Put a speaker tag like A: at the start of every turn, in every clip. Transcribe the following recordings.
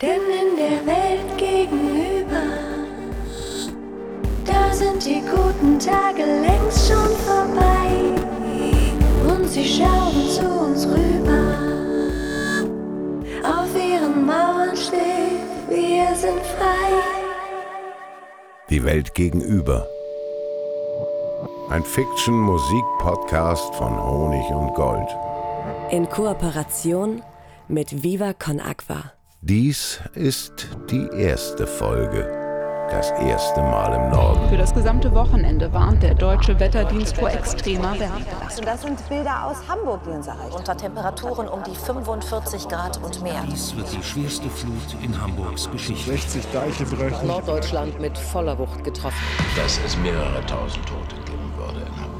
A: Denn in der Welt gegenüber, da sind die guten Tage längst schon vorbei. Und sie schauen zu uns rüber. Auf ihren Mauern steht, wir sind frei.
B: Die Welt gegenüber. Ein Fiction-Musik-Podcast von Honig und Gold.
C: In Kooperation mit Viva Con Aqua.
B: Dies ist die erste Folge. Das erste Mal im Norden.
D: Für das gesamte Wochenende warnt der deutsche Wetterdienst vor extremer Wärmebelastung.
E: Das sind Bilder aus Hamburg, die uns erreicht.
F: Unter Temperaturen um die 45 Grad und mehr.
G: Dies wird die schwerste Flut in Hamburgs Geschichte.
H: 60 Deiche brechen.
I: Norddeutschland mit voller Wucht getroffen.
J: Dass es mehrere tausend Tote geben würde in Hamburg.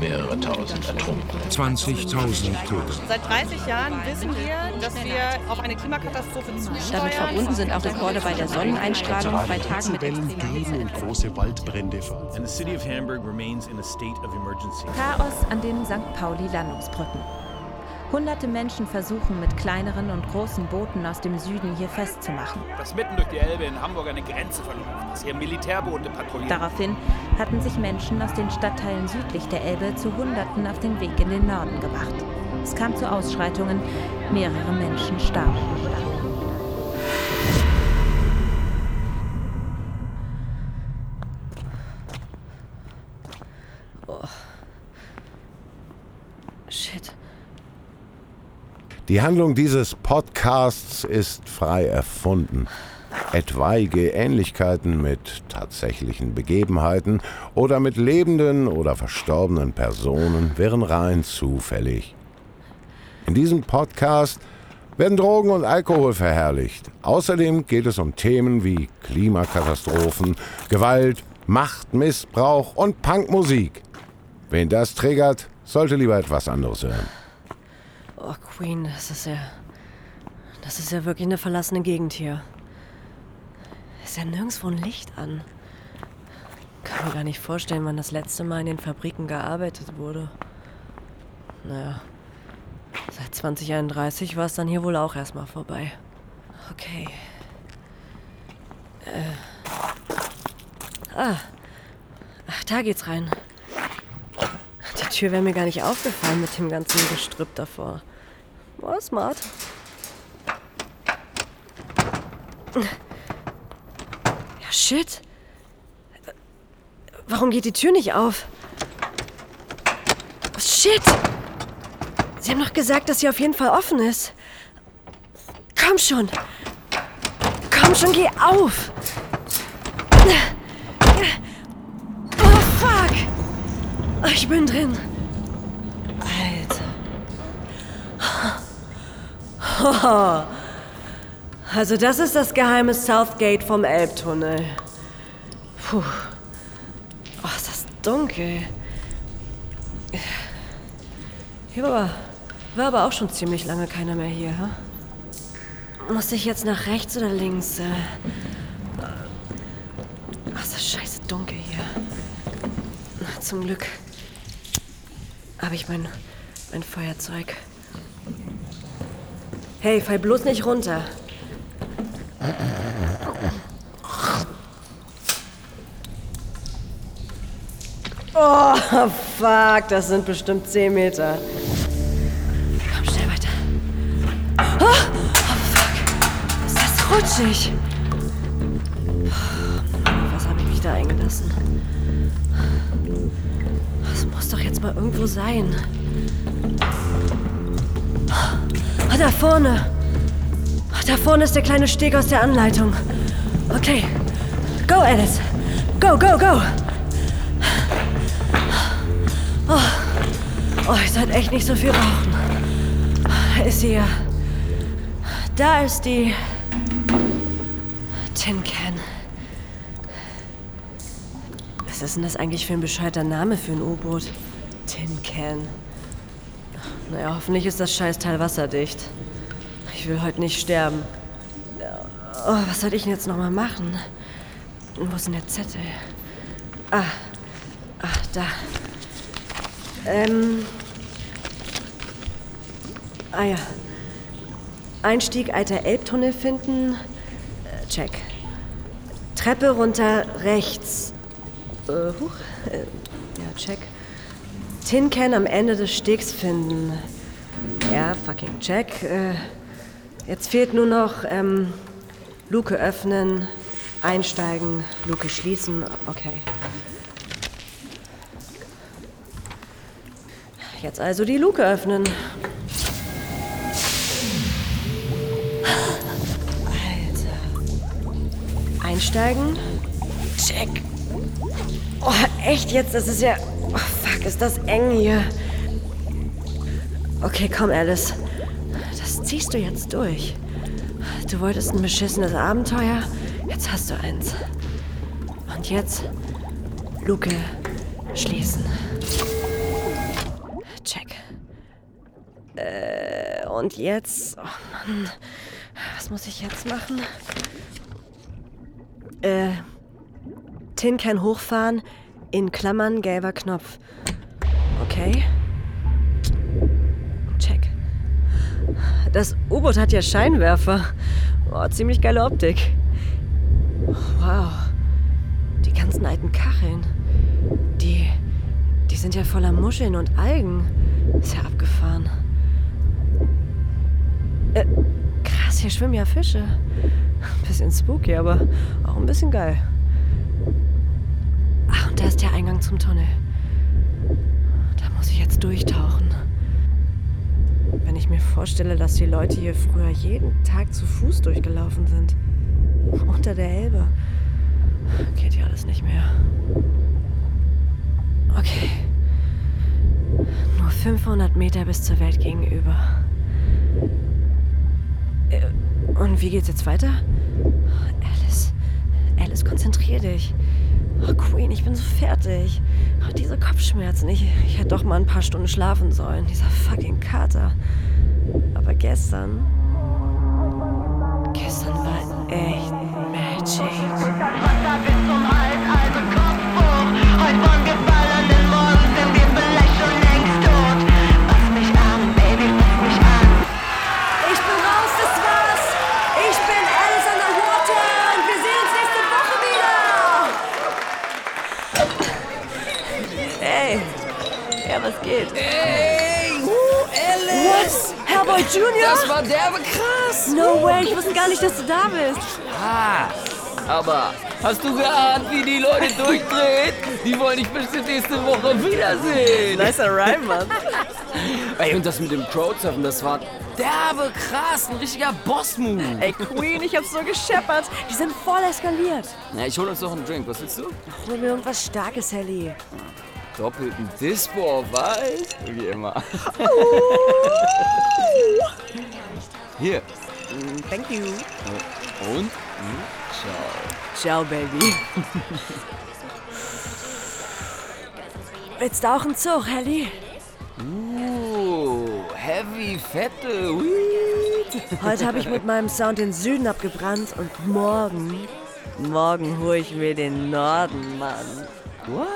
J: Mehrere tausend ertrunken.
G: 20.000 Tote.
K: Seit 30 Jahren wissen wir, dass wir auf eine Klimakatastrophe zusteuern.
L: Damit verbunden sind auch Rekorde bei der Sonneneinstrahlung bei Tagen mit
H: Wellen und große Waldbrände.
M: And the city of Hamburg remains in a state of emergency.
N: Chaos an den St. Pauli-Landungsbrücken. Hunderte Menschen versuchen mit kleineren und großen Booten aus dem Süden hier festzumachen.
O: Dass mitten durch die Elbe in Hamburg eine Grenze verläuft, dass hier Militärboote patrouillieren.
N: Daraufhin hatten sich Menschen aus den Stadtteilen südlich der Elbe zu Hunderten auf den Weg in den Norden gemacht. Es kam zu Ausschreitungen, mehrere Menschen starben.
B: Die Handlung dieses Podcasts ist frei erfunden. Etwaige Ähnlichkeiten mit tatsächlichen Begebenheiten oder mit lebenden oder verstorbenen Personen wären rein zufällig. In diesem Podcast werden Drogen und Alkohol verherrlicht. Außerdem geht es um Themen wie Klimakatastrophen, Gewalt, Machtmissbrauch und Punkmusik. Wen das triggert, sollte lieber etwas anderes hören.
C: Oh, Queen, das ist ja. Das ist ja wirklich eine verlassene Gegend hier. Ist ja nirgendwo ein Licht an. Kann mir gar nicht vorstellen, wann das letzte Mal in den Fabriken gearbeitet wurde. Naja. Seit 2031 war es dann hier wohl auch erstmal vorbei. Okay. Äh. Ah. Ach, da geht's rein. Die Tür wäre mir gar nicht aufgefallen mit dem ganzen Gestrüpp davor. War smart. Ja, shit. Warum geht die Tür nicht auf? Oh, shit! Sie haben doch gesagt, dass sie auf jeden Fall offen ist. Komm schon! Komm schon, geh auf! Oh, fuck! Ich bin drin. Alter. Also das ist das geheime Southgate vom Elbtunnel. Puh. Oh, ist das dunkel. Hier war, war aber auch schon ziemlich lange keiner mehr hier. Hm? Muss ich jetzt nach rechts oder links? Ach, ist das scheiße dunkel hier. Na, zum Glück habe ich mein, mein Feuerzeug. Hey, fall bloß nicht runter. Oh, fuck, das sind bestimmt 10 Meter. Komm, schnell weiter. Oh, oh fuck. Ist das rutschig? Was habe ich mich da eingelassen? Das muss doch jetzt mal irgendwo sein. Oh, da vorne. Oh, da vorne ist der kleine Steg aus der Anleitung. Okay. Go, Alice. Go, go, go. Oh, oh ich sollte echt nicht so viel rauchen. Ist sie ja. Da ist die Tin Can. Was ist denn das eigentlich für ein bescheuerter Name für ein U-Boot? Tin Can. Naja, hoffentlich ist das Scheißteil wasserdicht. Ich will heute nicht sterben. Oh, was soll ich denn jetzt nochmal machen? Wo ist denn der Zettel? Ah. Ach, da. Ähm. Ah ja. Einstieg alter Elbtunnel finden. Äh, check. Treppe runter rechts. Äh, huch. Äh, ja, check. Tin Can am Ende des Stegs finden. Ja, fucking check. Äh, jetzt fehlt nur noch ähm, Luke öffnen, einsteigen, Luke schließen. Okay. Jetzt also die Luke öffnen. Alter. Einsteigen. Check. Oh, echt jetzt? Das ist ja. Oh, fuck, ist das eng hier. Okay, komm, Alice. Das ziehst du jetzt durch. Du wolltest ein beschissenes Abenteuer. Jetzt hast du eins. Und jetzt Luke schließen. Check. Äh, und jetzt. Oh Mann. Was muss ich jetzt machen? Äh. Tin Can hochfahren, in Klammern gelber Knopf. Okay. Check. Das U-Boot hat ja Scheinwerfer. Oh, ziemlich geile Optik. Wow. Die ganzen alten Kacheln. Die. Die sind ja voller Muscheln und Algen. Ist ja abgefahren. Äh, krass, hier schwimmen ja Fische. Bisschen spooky, aber auch ein bisschen geil. Da ist der Eingang zum Tunnel. Da muss ich jetzt durchtauchen. Wenn ich mir vorstelle, dass die Leute hier früher jeden Tag zu Fuß durchgelaufen sind. Unter der Elbe. Geht ja alles nicht mehr. Okay. Nur 500 Meter bis zur Welt gegenüber. Äh, Und wie geht's jetzt weiter? Alice. Alice, konzentrier dich. Oh, Queen, ich bin so fertig. Oh, diese Kopfschmerzen. Ich, ich hätte doch mal ein paar Stunden schlafen sollen. Dieser fucking Kater. Aber gestern. Gestern war echt Magic. Ich geht?
P: Hey, uh, Alice!
C: What? Hellboy Jr.?
P: Das war derbe krass!
C: No way, ich wusste gar nicht, dass du da bist.
P: Ah, aber hast du geahnt, wie die Leute durchdrehen? Die wollen dich bestimmt nächste Woche wiedersehen.
C: Nicer Rhyme, Mann.
P: Ey, und das mit dem Crowdsurfen, das war derbe krass, ein richtiger Boss-Move.
C: Ey, Queen, ich hab's so gescheppert. Die sind voll eskaliert.
P: Ja, ich hol uns noch einen Drink. Was willst du?
C: Hol mir irgendwas Starkes, Helly.
P: Doppelten Dispo Weiß? Wie immer. Hier.
C: Thank you.
P: Und? Hm, Ciao.
C: Ciao, Baby. Willst du auch einen Zug, Helly?
P: Uh, heavy, fette, weed.
C: Heute habe ich mit meinem Sound den Süden abgebrannt und morgen, morgen hole ich mir den Norden, Mann.
P: What?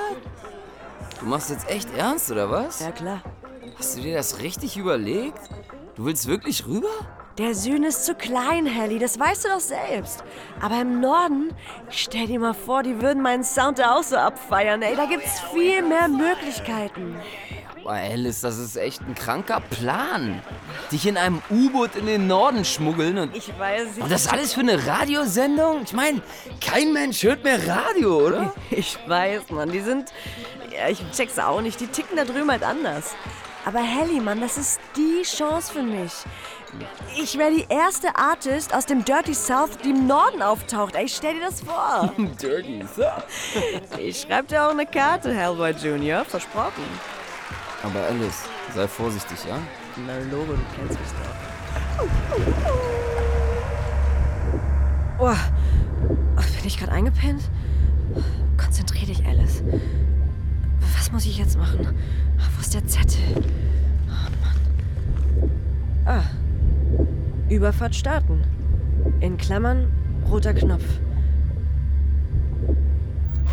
P: Du machst jetzt echt ernst, oder was?
C: Ja, klar.
P: Hast du dir das richtig überlegt? Du willst wirklich rüber?
C: Der Süden ist zu klein, Helly, das weißt du doch selbst. Aber im Norden, stell dir mal vor, die würden meinen Sound da auch so abfeiern, ey. Da gibt's viel mehr Möglichkeiten.
P: Boah, Alice, das ist echt ein kranker Plan. Dich in einem U-Boot in den Norden schmuggeln und.
C: Ich weiß nicht.
P: Und das alles für eine Radiosendung? Ich meine, kein Mensch hört mehr Radio, oder?
C: Ich weiß, Mann, die sind. Ja, ich check's auch nicht. Die ticken da drüben halt anders. Aber Helly, Mann, das ist die Chance für mich. Ich wäre die erste Artist aus dem Dirty South, die im Norden auftaucht. Ey, stell dir das vor.
P: Dirty South.
C: Ich schreib dir auch eine Karte, Hellboy Jr., versprochen.
P: Aber Alice, sei vorsichtig, ja?
C: Na, Logo, du kennst mich doch. Oh, oh bin ich gerade eingepennt? Konzentrier dich, Alice. Was muss ich jetzt machen? Wo ist der Zettel? Oh Mann. Ah. Überfahrt starten. In Klammern roter Knopf.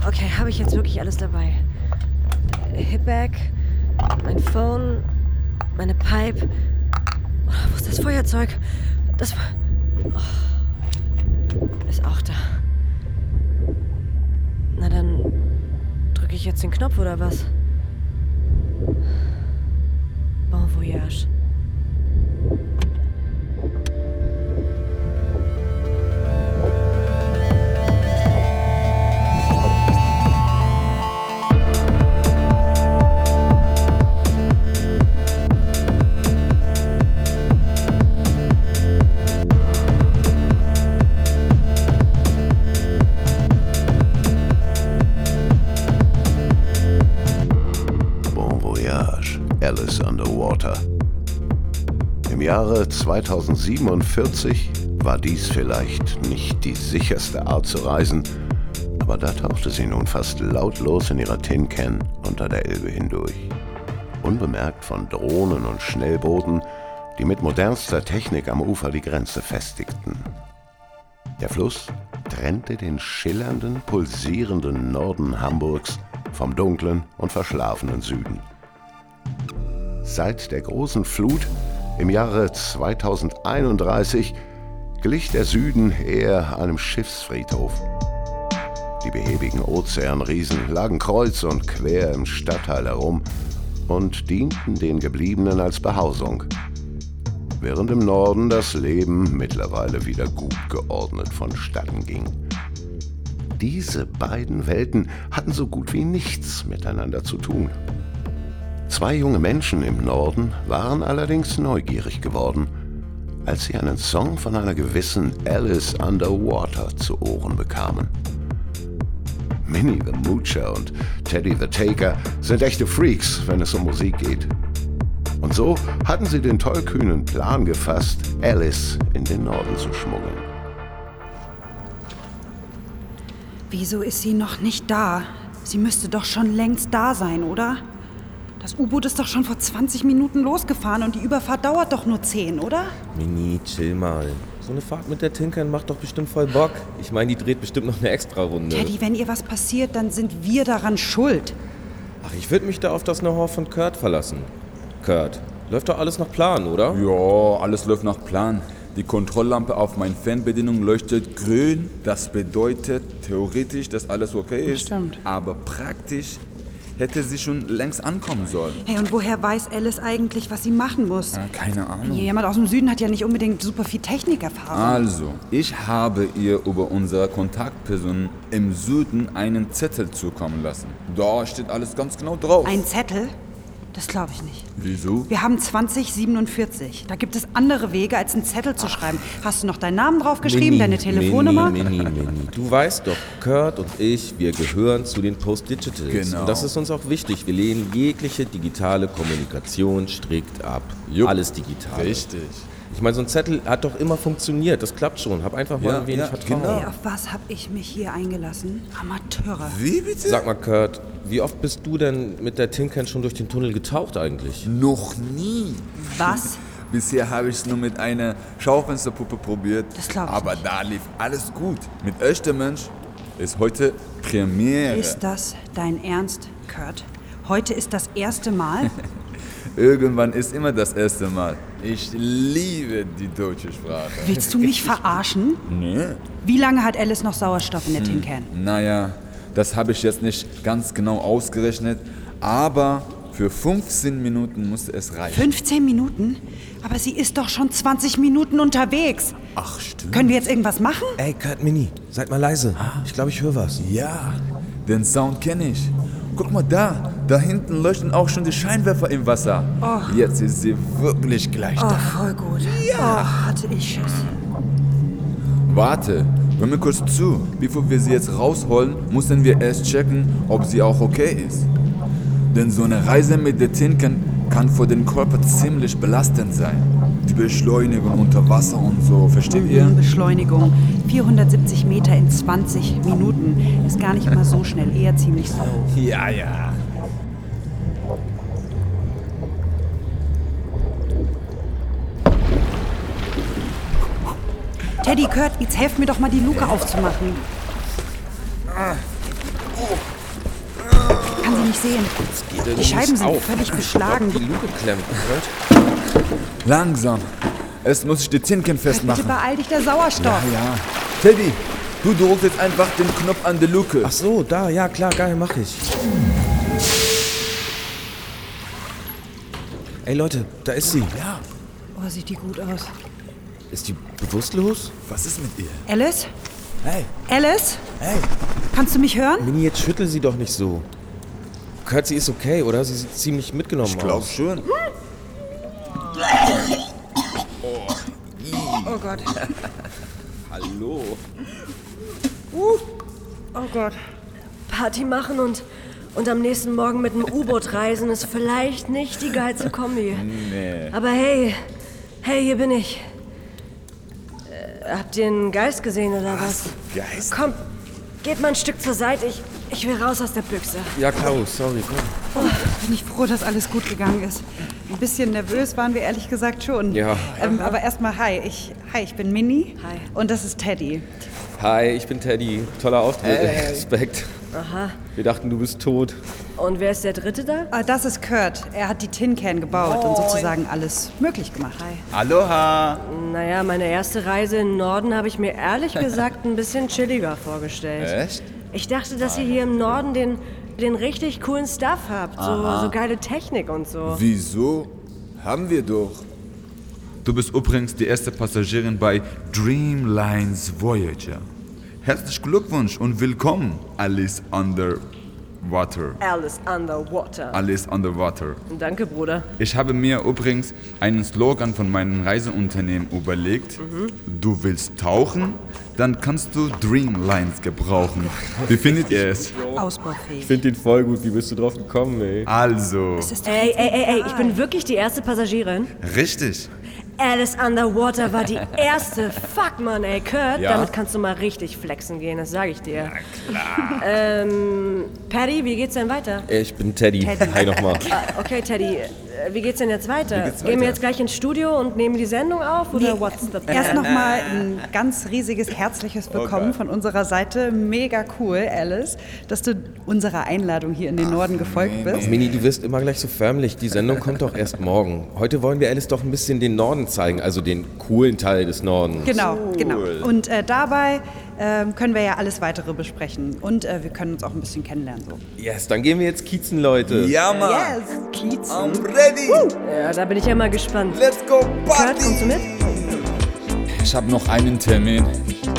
C: Okay, habe ich jetzt wirklich alles dabei? Hipbag, mein Phone, meine Pipe. Oh, wo ist das Feuerzeug? Das. Oh. Ist auch da. Na dann drücke ich jetzt den Knopf oder was? Bon voyage.
B: 2047 war dies vielleicht nicht die sicherste Art zu reisen, aber da tauchte sie nun fast lautlos in ihrer Tin Can unter der Elbe hindurch. Unbemerkt von Drohnen und Schnellbooten, die mit modernster Technik am Ufer die Grenze festigten. Der Fluss trennte den schillernden, pulsierenden Norden Hamburgs vom dunklen und verschlafenen Süden. Seit der großen Flut im Jahre 2031 glich der Süden eher einem Schiffsfriedhof. Die behäbigen Ozeanriesen lagen kreuz und quer im Stadtteil herum und dienten den Gebliebenen als Behausung, während im Norden das Leben mittlerweile wieder gut geordnet vonstatten ging. Diese beiden Welten hatten so gut wie nichts miteinander zu tun. Zwei junge Menschen im Norden waren allerdings neugierig geworden, als sie einen Song von einer gewissen Alice Underwater zu Ohren bekamen. Minnie the Moocher und Teddy the Taker sind echte Freaks, wenn es um Musik geht. Und so hatten sie den tollkühnen Plan gefasst, Alice in den Norden zu schmuggeln.
Q: Wieso ist sie noch nicht da? Sie müsste doch schon längst da sein, oder? Das U-Boot ist doch schon vor 20 Minuten losgefahren und die Überfahrt dauert doch nur 10, oder?
R: Mini, chill mal. So eine Fahrt mit der Tinkern macht doch bestimmt voll Bock. Ich meine, die dreht bestimmt noch eine Extra-Runde.
Q: Teddy, wenn ihr was passiert, dann sind wir daran schuld.
R: Ach, ich würde mich da auf das Know-how von Kurt verlassen. Kurt, läuft doch alles nach Plan, oder?
S: Ja, alles läuft nach Plan. Die Kontrolllampe auf meinen Fernbedienung leuchtet grün. Das bedeutet theoretisch, dass alles okay ist.
Q: Stimmt.
S: Aber praktisch hätte sie schon längst ankommen sollen.
Q: Hey, und woher weiß Alice eigentlich, was sie machen muss?
S: Ja, keine Ahnung.
Q: Jemand aus dem Süden hat ja nicht unbedingt super viel Technikerfahrung.
S: Also, ich habe ihr über unsere Kontaktperson im Süden einen Zettel zukommen lassen. Da steht alles ganz genau drauf.
Q: Ein Zettel? Das glaube ich nicht.
S: Wieso?
Q: Wir haben 2047. Da gibt es andere Wege, als einen Zettel zu schreiben. Hast du noch deinen Namen draufgeschrieben, deine Telefonnummer?
R: Mini, Mini, Mini. Du weißt doch, Kurt und ich, wir gehören zu den Post-Digitals.
S: Genau.
R: Und das ist uns auch wichtig. Wir lehnen jegliche digitale Kommunikation strikt ab.
S: Jupp.
R: Alles digital.
S: Richtig.
R: Ich meine, so ein Zettel hat doch immer funktioniert. Das klappt schon. Hab einfach mal
S: Ja,
R: ein wenig
S: ja,
R: Vertrauen.
S: genau.
Q: Hey, auf was habe ich mich hier eingelassen? Amateure.
S: Wie bitte?
R: Sag mal, Kurt, wie oft bist du denn mit der Tinkern schon durch den Tunnel getaucht eigentlich?
S: Noch nie.
Q: Was?
S: Bisher habe ich es nur mit einer Schaufensterpuppe probiert.
Q: Das glaub ich
S: Aber
Q: nicht.
S: da lief alles gut. Mit echter Mensch ist heute Premiere.
Q: Ist das dein Ernst, Kurt? Heute ist das erste Mal?
S: Irgendwann ist immer das erste Mal. Ich liebe die deutsche Sprache.
Q: Willst du mich verarschen?
S: Nee.
Q: Wie lange hat Alice noch Sauerstoff in der Tin Can?
S: Naja, das habe ich jetzt nicht ganz genau ausgerechnet, aber für 15 Minuten musste es reichen.
Q: 15 Minuten? Aber sie ist doch schon 20 Minuten unterwegs.
S: Ach, stimmt.
Q: Können wir jetzt irgendwas machen?
R: Ey, Kurt Mini, seid mal leise. Ich glaube, ich höre was.
S: Ja, den Sound kenne ich. Guck mal da, da hinten leuchten auch schon die Scheinwerfer im Wasser.
Q: Oh.
S: Jetzt ist sie wirklich gleich
Q: Oh,
S: da.
Q: voll gut. Ja. Oh, hatte ich Schiss.
S: Warte, hör mir kurz zu. Bevor wir sie jetzt rausholen, müssen wir erst checken, ob sie auch okay ist. Denn so eine Reise mit der Tinken kann für den Körper ziemlich belastend sein. Beschleunigung unter Wasser und so, versteht ihr?
Q: Beschleunigung. 470 Meter in 20 Minuten. Ist gar nicht mal so schnell, eher ziemlich slow.
S: Ja, ja.
Q: Teddy, Kurt, jetzt helft mir doch mal, die Luke aufzumachen. Kann sie nicht sehen. Die Scheiben sind
R: auf.
Q: völlig beschlagen.
R: Die Luke klemmt.
S: Langsam. Es muss sich die Zinken
Q: Bitte
S: festmachen.
Q: beeil dich, der Sauerstoff.
S: Ja, ja. Teddy, du drückst jetzt einfach den Knopf an der Luke.
R: Ach so, da, ja klar, geil, mach ich. Ey Leute, da ist sie.
S: Ja.
Q: Oh, sieht die gut aus.
R: Ist die bewusstlos?
S: Was ist mit ihr?
Q: Alice?
S: Hey.
Q: Alice?
S: Hey.
Q: Kannst du mich hören?
R: Mini, jetzt schüttel sie doch nicht so. Kurt, sie ist okay, oder? Sie sieht ziemlich mitgenommen
S: Ich glaub
R: aus.
S: schon.
Q: Oh Gott.
R: Hallo.
C: Oh Gott. Party machen und, und am nächsten Morgen mit dem U-Boot reisen ist vielleicht nicht die geilste Kombi.
S: Nee.
C: Aber hey, hey, hier bin ich. Äh, habt ihr einen Geist gesehen oder was?
S: Geist?
C: Komm, geht mal ein Stück zur Seite. Ich, ich will raus aus der Büchse.
R: Ja, Klaus, sorry, komm.
Q: Oh, bin ich froh, dass alles gut gegangen ist. Ein bisschen nervös waren wir ehrlich gesagt schon.
R: Ja.
Q: Ähm, aber erstmal hi. Ich, hi, ich bin Minnie.
C: Hi.
Q: Und das ist Teddy.
R: Hi, ich bin Teddy. Toller Auftritt.
S: Hey.
R: Respekt.
C: Aha.
R: Wir dachten, du bist tot.
C: Und wer ist der Dritte da?
Q: Ah, das ist Kurt. Er hat die Tin Can gebaut und sozusagen alles möglich gemacht.
C: Hi.
S: Aloha.
C: Naja, meine erste Reise in den Norden habe ich mir ehrlich gesagt ein bisschen chilliger vorgestellt.
S: Echt?
C: Ich dachte, dass ihr hier im Norden den, den richtig coolen Stuff habt. So, so geile Technik und so.
S: Wieso? Haben wir doch. Du bist übrigens die erste Passagierin bei Dreamlines Voyager. Herzlichen Glückwunsch und willkommen, Alice Underwater.
C: Alice Underwater.
S: Alice Underwater.
C: Danke, Bruder.
S: Ich habe mir übrigens einen Slogan von meinem Reiseunternehmen überlegt.
C: Mhm.
S: Du willst tauchen? Dann kannst du Dreamlines gebrauchen. Wie findet ihr es?
Q: Ausbaufähig.
R: Ich finde ihn voll gut. Wie bist du drauf gekommen, ey?
S: Also,
C: Ey, ey, ey, ey, ich bin wirklich die erste Passagierin.
S: richtig.
C: Alice Underwater war die erste. Fuck, Mann, ey, Kurt,
S: Ja?
C: damit kannst du mal richtig flexen gehen, das sage ich dir. klar. Ähm, Patty, wie geht's denn weiter?
R: Ich bin Teddy.
Q: Teddy.
R: Hi nochmal.
C: Ah, okay, Teddy, äh, wie geht's denn jetzt weiter? Gehen wir jetzt gleich ins Studio und nehmen die Sendung auf oder
Q: Nee,
C: what's the
Q: Erst nochmal ein ganz riesiges herzliches Willkommen von unserer Seite. Mega cool, Alice, dass du unserer Einladung hier in den Norden gefolgt bist.
R: Mini, du wirst immer gleich so förmlich. Die Sendung kommt doch erst morgen. Heute wollen wir Alice doch ein bisschen den Norden zeigen, also den coolen Teil des Nordens.
Q: Genau, genau. Und äh, dabei ähm, können wir ja alles weitere besprechen. Und äh, wir können uns auch ein bisschen kennenlernen. So.
R: Yes, dann gehen wir jetzt kiezen, Leute.
S: Ja, Mann.
Q: Yes, Kiez.
S: I'm ready.
C: Ja, da bin ich ja mal gespannt.
S: Let's go
C: Kurt,
S: party.
C: kommst du mit?
S: Ich habe noch einen Termin.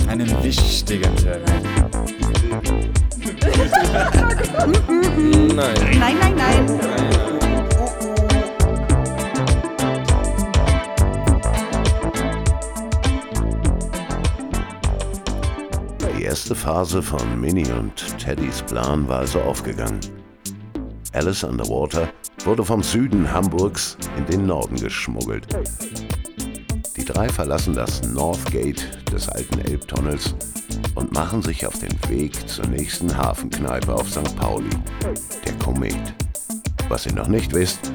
S: Einen wichtigen Termin.
B: erste Phase von Minnie und Teddys Plan war also aufgegangen. Alice Underwater wurde vom Süden Hamburgs in den Norden geschmuggelt. Die drei verlassen das Northgate des alten Elbtunnels und machen sich auf den Weg zur nächsten Hafenkneipe auf St. Pauli, der Komet. Was ihr noch nicht wisst,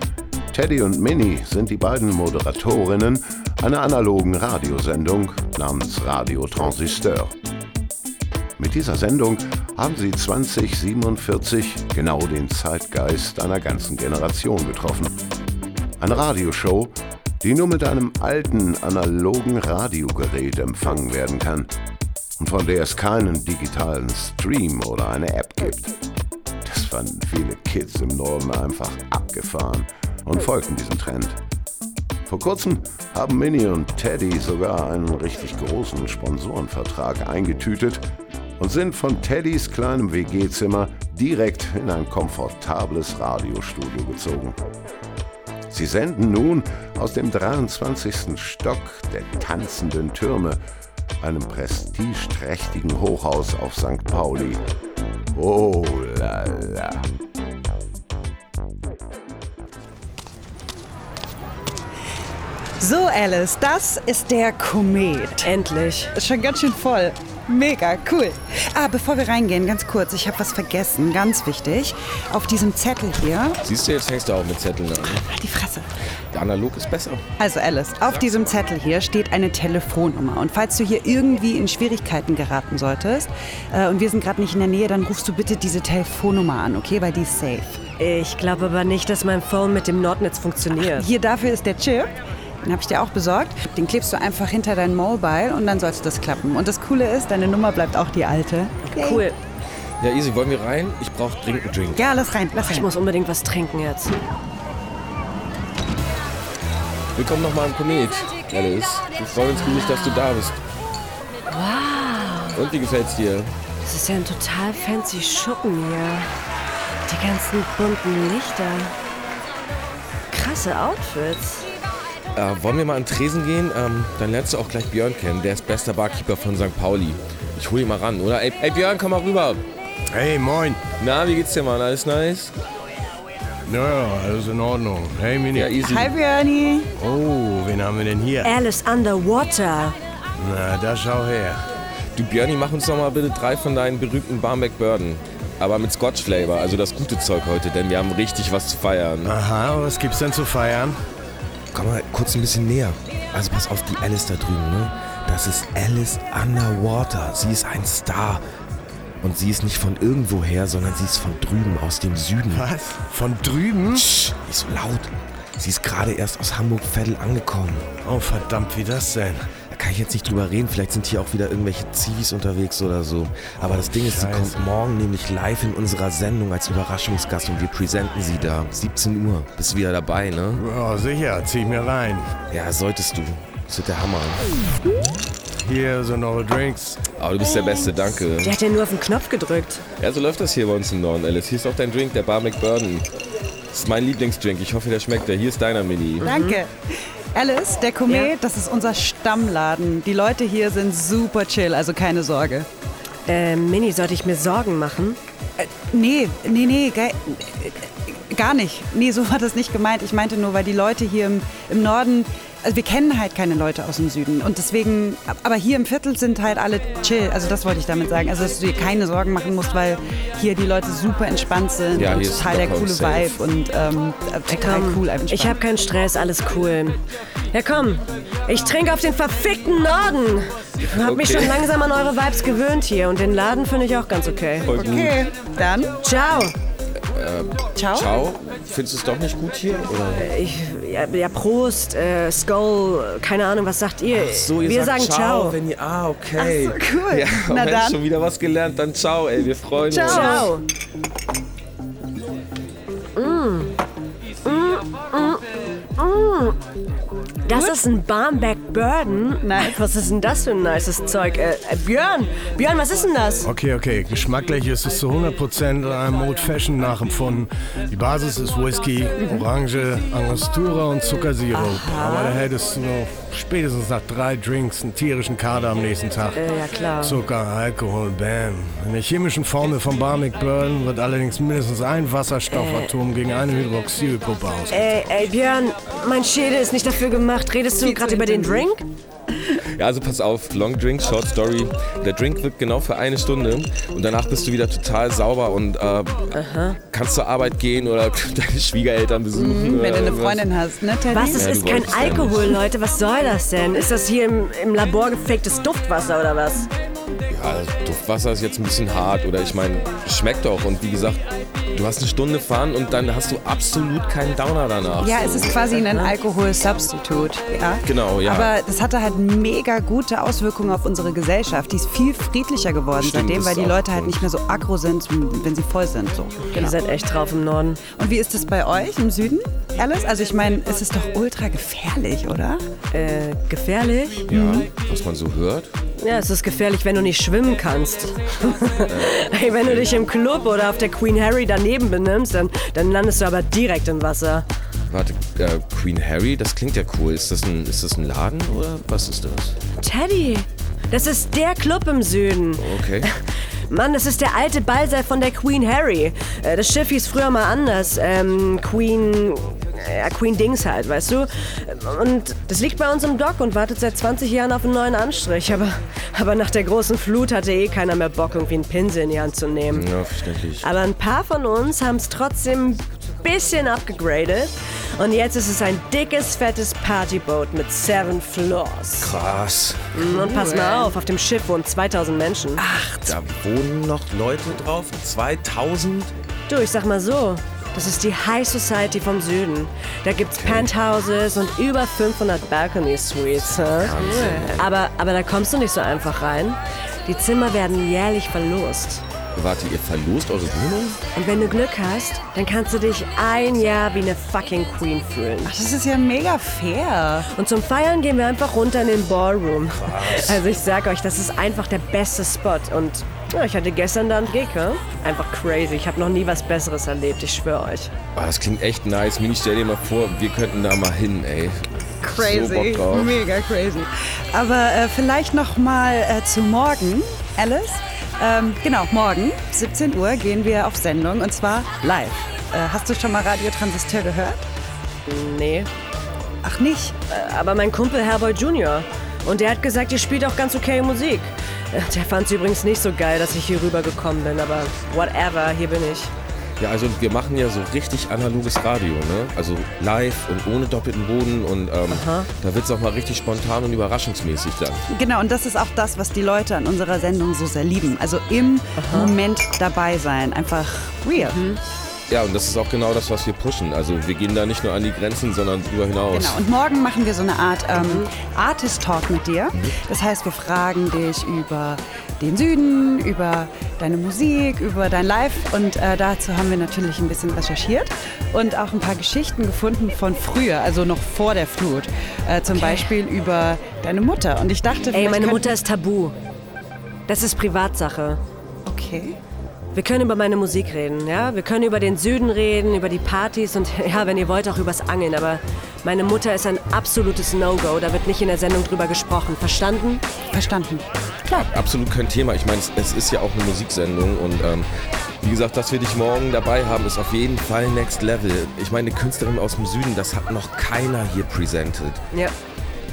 B: Teddy und Minnie sind die beiden Moderatorinnen einer analogen Radiosendung namens Radio Transistor. Mit dieser Sendung haben sie 2047 genau den Zeitgeist einer ganzen Generation getroffen. Eine Radioshow, die nur mit einem alten analogen Radiogerät empfangen werden kann und von der es keinen digitalen Stream oder eine App gibt. Das fanden viele Kids im Norden einfach abgefahren und folgten diesem Trend. Vor kurzem haben Minnie und Teddy sogar einen richtig großen Sponsorenvertrag eingetütet und sind von Teddys kleinem WG-Zimmer direkt in ein komfortables Radiostudio gezogen. Sie senden nun aus dem 23. Stock der tanzenden Türme, einem prestigeträchtigen Hochhaus auf St. Pauli. Oh la la.
Q: So, Alice, das ist der Komet.
C: Endlich.
Q: Ist schon ganz schön voll. Mega, cool. Ah, bevor wir reingehen, ganz kurz, ich habe was vergessen, ganz wichtig. Auf diesem Zettel hier.
R: Siehst du, jetzt fängst du auch mit Zetteln an.
Q: Die Fresse.
R: Analog ist besser.
Q: Also Alice, auf diesem Zettel hier steht eine Telefonnummer. Und falls du hier irgendwie in Schwierigkeiten geraten solltest äh, und wir sind gerade nicht in der Nähe, dann rufst du bitte diese Telefonnummer an, okay? Weil die ist safe.
C: Ich glaube aber nicht, dass mein Phone mit dem Nordnetz funktioniert.
Q: Hier dafür ist der Chip. Den habe ich dir auch besorgt. Den klebst du einfach hinter dein Mobile und dann sollte das klappen. Und das Coole ist, deine Nummer bleibt auch die alte. Okay.
C: Cool.
R: Ja, easy, wollen wir rein? Ich brauche dringend einen Drink.
Q: Ja, lass rein, lass rein.
C: Ich muss unbedingt was trinken jetzt.
R: Willkommen nochmal im Komet, Alice. Wir freuen uns riesig, dass du da bist.
C: Wow.
R: Und wie gefällt's dir?
C: Das ist ja ein total fancy Schuppen hier. Die ganzen bunten Lichter. Krasse Outfits.
R: Äh, wollen wir mal an den Tresen gehen? Ähm, dann lernst du auch gleich Björn kennen. Der ist bester Barkeeper von St. Pauli. Ich hol ihn mal ran, oder? Ey, ey Björn, komm mal rüber.
B: Hey, moin.
R: Na, wie geht's dir, Mann? Alles nice?
B: Ja, alles in Ordnung. Hey, Mini.
R: Ja, easy.
Q: Hi, Björni.
B: Oh, wen haben wir denn hier?
C: Alice Underwater.
B: Na, da schau her.
R: Du, Björni, mach uns doch mal bitte drei von deinen berühmten Barmbek Burden. Aber mit Scotch Flavor, also das gute Zeug heute, denn wir haben richtig was zu feiern.
B: Aha, was gibt's denn zu feiern?
R: Komm mal kurz ein bisschen näher. Also pass auf die Alice da drüben, ne? Das ist Alice Underwater. Sie ist ein Star. Und sie ist nicht von irgendwoher, sondern sie ist von drüben, aus dem Süden.
B: Was? Von drüben?
R: Psst, nicht so laut. Sie ist gerade erst aus Hamburg-Veddel angekommen.
B: Oh, verdammt, wie das denn?
R: Da kann ich jetzt nicht drüber reden. Vielleicht sind hier auch wieder irgendwelche Zivis unterwegs oder so. Aber das Ding ist, sie
B: Scheiße.
R: kommt morgen nämlich live in unserer Sendung als Überraschungsgast und wir präsenten sie da. 17 Uhr. Bist du wieder dabei, ne?
B: Ja, sicher, zieh ich mir rein.
R: Ja, solltest du. Das wird der Hammer.
B: Hier sind eure Drinks.
R: Aber du bist der Beste, danke.
C: Der hat ja nur auf den Knopf gedrückt.
R: Ja, so läuft das hier bei uns im Norden, Alice. Hier ist auch dein Drink, der Bar McBurden. Das ist mein Lieblingsdrink. Ich hoffe, der schmeckt dir. Hier ist deiner, Mini.
Q: Danke. Alice, der Komet, das ist unser Stammladen. Die Leute hier sind super chill, also keine Sorge.
C: Äh, Mini, sollte ich mir Sorgen machen?
Q: Äh, nee, nee, nee, ge äh, gar nicht. Nee, so war das nicht gemeint. Ich meinte nur, weil die Leute hier im, im Norden, also wir kennen halt keine Leute aus dem Süden. Und deswegen, aber hier im Viertel sind halt alle chill. Also das wollte ich damit sagen. Also dass du dir keine Sorgen machen musst, weil hier die Leute super entspannt sind
R: Ja,
Q: und total der coole
R: safe.
Q: Vibe und ähm, total
C: Komm,
Q: cool einfach.
C: ich habe keinen Stress, alles cool. Ja komm, ich trinke auf den verfickten Norden. Ich hab mich
R: Okay.
C: schon langsam an eure Vibes gewöhnt hier und den Laden finde ich auch ganz okay.
R: Voll gut.
Q: Okay, dann
C: Ciao.
Q: Ciao.
R: Ciao. Findest du es doch nicht gut hier? Oder?
C: Ich, ja, ja Prost, äh, Skull, keine Ahnung, was sagt ihr?
R: So, ihr
C: Wir sagen ciao.
R: Wenn ihr, ah, okay.
Q: Ach so, cool.
R: Ja,
Q: Na dann.
R: schon wieder was gelernt. Dann ciao, ey. Wir freuen uns.
C: Ciao. Mm. Mm. Das ist ein Barmbek Burden.
Q: Nice.
C: Was ist denn das für ein nices Zeug? Äh, äh, Björn, Björn, was ist denn das?
B: Okay, okay. Geschmacklich ist es zu 100% einem Old Fashion nachempfunden. Die Basis ist Whisky, Orange, Angostura und Zuckersirup. Aber da hättest du noch spätestens nach drei Drinks einen tierischen Kader am nächsten Tag.
C: Äh, ja klar.
B: Zucker, Alkohol, bam. In der chemischen Formel von Barmic Burn wird allerdings mindestens ein Wasserstoffatom gegen eine Hydroxylgruppe ausgetauscht.
C: Ey, ey, Björn, mein Schädel ist nicht dafür gemacht. Redest du gerade über den. Drink?
R: Ja, also pass auf. Long Drink, Short Story. Der Drink wirkt genau für eine Stunde. Und danach bist du wieder total sauber und äh, kannst zur Arbeit gehen oder deine Schwiegereltern besuchen.
Q: Wenn
R: oder
Q: du eine. Freundin hast, ne, Teddy?
C: Was? Es
R: Ja,
C: ist kein Alkohol,
R: nicht.
C: Leute. Was soll das denn? Ist das hier im, im Labor gefaktes Duftwasser oder was?
R: Ja, Duftwasser ist jetzt ein bisschen hart oder ich meine, schmeckt doch. Und wie gesagt, du hast eine Stunde fahren und dann hast du absolut keinen Downer danach.
Q: Ja, es ist quasi ein Alkohol-Substitut. Ja?
R: Genau, ja.
Q: Aber das hatte halt mega gute Auswirkungen auf unsere Gesellschaft. Die ist viel friedlicher geworden
R: Stimmt,
Q: seitdem, weil die Leute halt nicht mehr so aggro sind, wenn sie voll sind. So.
C: Ihr seid echt drauf im Norden.
Q: Und wie ist das bei euch im Süden, Alice? Also ich meine, es ist doch ultra gefährlich, oder?
C: Äh, gefährlich?
R: Ja, was man so hört.
C: Ja, es ist gefährlich, wenn du nicht schwimmen kannst. Ey, wenn du dich im Club oder auf der Queen Harry daneben benimmst, dann, dann landest du aber direkt im Wasser.
R: Warte, äh, Queen Harry, das klingt ja cool. Ist das, ein, ist das ein Laden oder was ist das?
C: Teddy, das ist der Club im Süden.
R: Okay.
C: Mann, das ist der alte Ballsaal von der Queen Harry. Äh, Das Schiff hieß früher mal anders. Ähm, Queen. Ja, Queen Dings halt, weißt du? Und das liegt bei uns im Dock und wartet seit 20 Jahren auf einen neuen Anstrich. Aber, aber nach der großen Flut hatte eh keiner mehr Bock, irgendwie einen Pinsel in die Hand zu nehmen.
R: Ja, verständlich.
C: Aber ein paar von uns haben es trotzdem ein bisschen abgegradet. Und jetzt ist es ein dickes, fettes Partyboot mit seven Floors.
R: Krass.
C: Und pass mal auf, auf dem Schiff wohnen 2000 Menschen.
R: Da wohnen noch Leute drauf? 2000?
C: Du, ich sag mal so, Das ist die High Society vom Süden. Da gibt's Penthouses und über 500 Balcony Suites. Hä? Aber, aber da kommst du nicht so einfach rein. Die Zimmer werden jährlich verlost.
R: Warte, ihr verlost eure Wohnung?
C: Und wenn du Glück hast, dann kannst du dich ein Jahr wie eine fucking Queen fühlen.
Q: Ach, das ist ja mega fair.
C: Und zum Feiern gehen wir einfach runter in den Ballroom. Krass. Also ich sag euch, das ist einfach der beste Spot. Und ja, ich hatte gestern da ja? Einfach crazy. Ich habe noch nie was Besseres erlebt, ich schwöre euch.
R: Oh, das klingt echt nice. Mini, stell dir mal vor, wir könnten da mal hin, ey.
Q: Crazy, so mega crazy. Aber äh, vielleicht noch mal äh, zu morgen, Alice. Ähm, genau, morgen, 17 Uhr, gehen wir auf Sendung und zwar live. Äh, hast du schon mal Radio Transistor gehört?
C: Nee.
Q: Ach nicht?
C: Äh, aber mein Kumpel Herboy Jr. Und der hat gesagt, ihr spielt auch ganz okay Musik. Äh, der fand es übrigens nicht so geil, dass ich hier rüber gekommen bin, aber whatever, hier bin ich.
R: Ja, also wir machen ja so richtig analoges Radio, ne? Also live und ohne doppelten Boden und ähm, da wird es auch mal richtig spontan und überraschungsmäßig dann.
Q: Genau, und das ist auch das, was die Leute an unserer Sendung so sehr lieben. Also im Aha. Moment dabei sein, einfach real. Mhm.
R: Ja, und das ist auch genau das, was wir pushen. Also wir gehen da nicht nur an die Grenzen, sondern darüber hinaus.
Q: Genau, und morgen machen wir so eine Art ähm, Artist-Talk mit dir. Mhm. Das heißt, wir fragen dich über den Süden, über deine Musik, über dein Live. Und äh, dazu haben wir natürlich ein bisschen recherchiert und auch ein paar Geschichten gefunden von früher, also noch vor der Flut. Äh, zum okay. Beispiel über deine Mutter. Und ich dachte,
C: Ey, meine Mutter ist tabu. Das ist Privatsache.
Q: Okay.
C: Wir können über meine Musik reden, ja? Wir können über den Süden reden, über die Partys und ja, wenn ihr wollt, auch übers Angeln. Aber meine Mutter ist ein absolutes No-Go. Da wird nicht in der Sendung drüber gesprochen. Verstanden?
Q: Verstanden.
R: Klar. Absolut kein Thema. Ich meine, es ist ja auch eine Musiksendung und ähm, wie gesagt, dass wir dich morgen dabei haben, ist auf jeden Fall Next Level. Ich meine, eine Künstlerin aus dem Süden, das hat noch keiner hier presented.
C: Ja.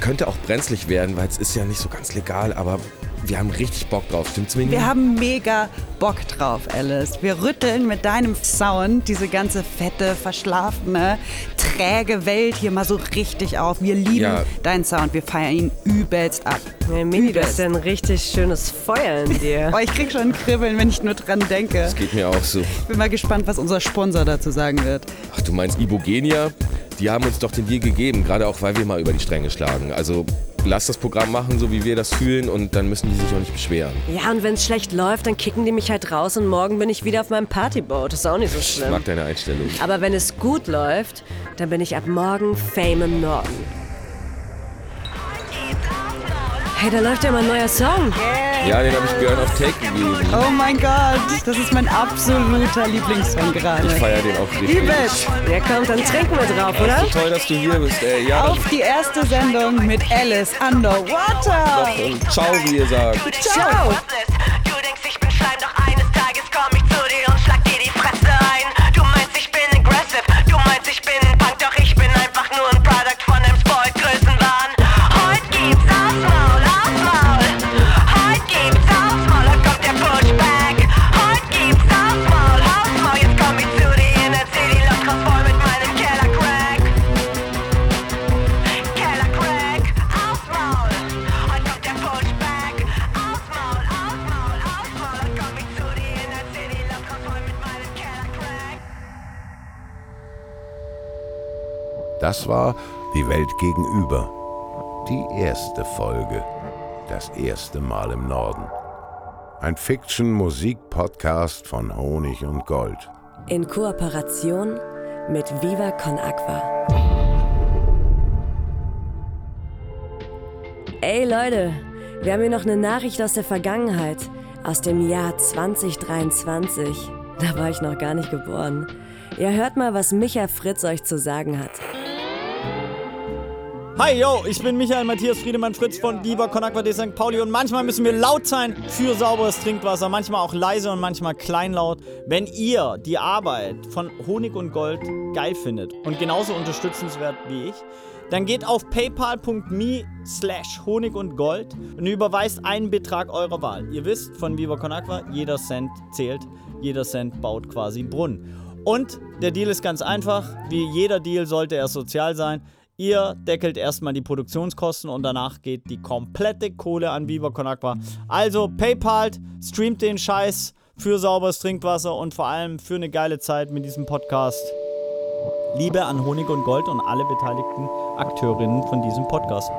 R: Könnte auch brenzlig werden, weil es ist ja nicht so ganz legal, aber wir haben richtig Bock drauf, stimmt's mir?
Q: Wir haben mega Bock drauf, Alice. Wir rütteln mit deinem Sound diese ganze fette, verschlafene, träge Welt hier mal so richtig auf. Wir lieben ja. deinen Sound. Wir feiern ihn übelst ab.
C: Hey, Mini, das ist ja ein richtig schönes Feuer in dir.
Q: oh, ich krieg schon ein Kribbeln, wenn ich nur dran denke.
R: Das geht mir auch so.
Q: Ich bin mal gespannt, was unser Sponsor dazu sagen wird.
R: Ach, du meinst Ibogenia? Die haben uns doch den Deal gegeben, gerade auch, weil wir mal über die Stränge schlagen. Also lass das Programm machen, so wie wir das fühlen und dann müssen die sich auch nicht beschweren.
C: Ja, und wenn es schlecht läuft, dann kicken die mich halt raus und morgen bin ich wieder auf meinem Partyboat. Das ist auch nicht so schlimm.
R: Ich mag deine Einstellung.
C: Aber wenn es gut läuft, dann bin ich ab morgen Fame im Norden. Hey, da läuft ja mal ein neuer Song.
R: Ja, den habe ich Björn auf Take gegeben.
Q: Oh mein Gott, das ist mein absoluter Lieblingssong gerade.
R: Ich feiere den auch richtig.
Q: Liebet.
C: Der kommt, dann trinken wir drauf, oder?
R: So toll, dass du hier bist, ey. Ja,
Q: auf die erste Sendung mit Alice Underwater.
R: Doch, und ciao, wie ihr sagt.
Q: Ciao.
A: Du
B: Das war Die Welt gegenüber. Die erste Folge. Das erste Mal im Norden. Ein Fiction-Musik-Podcast von Honig und Gold.
C: In Kooperation mit Viva Con Aqua. Ey Leute, wir haben hier noch eine Nachricht aus der Vergangenheit, aus dem Jahr 2023. Da war ich noch gar nicht geboren. Ihr hört mal, was Micha Fritz euch zu sagen hat.
T: Hi, yo, ich bin Michael Matthias Friedemann Fritz von Viva Con Aqua de St. Pauli und manchmal müssen wir laut sein für sauberes Trinkwasser, manchmal auch leise und manchmal kleinlaut. Wenn ihr die Arbeit von Honig und Gold geil findet und genauso unterstützenswert wie ich, dann geht auf paypal.me slash Honig und Gold und überweist einen Betrag eurer Wahl. Ihr wisst von Viva Con Aqua, jeder Cent zählt, jeder Cent baut quasi Brunnen. Und der Deal ist ganz einfach, wie jeder Deal sollte er sozial sein. Ihr deckelt erstmal die Produktionskosten und danach geht die komplette Kohle an Viva Con Aqua. Also PayPal, streamt den Scheiß für sauberes Trinkwasser und vor allem für eine geile Zeit mit diesem Podcast. Liebe an Honig und Gold und alle beteiligten Akteurinnen von diesem Podcast.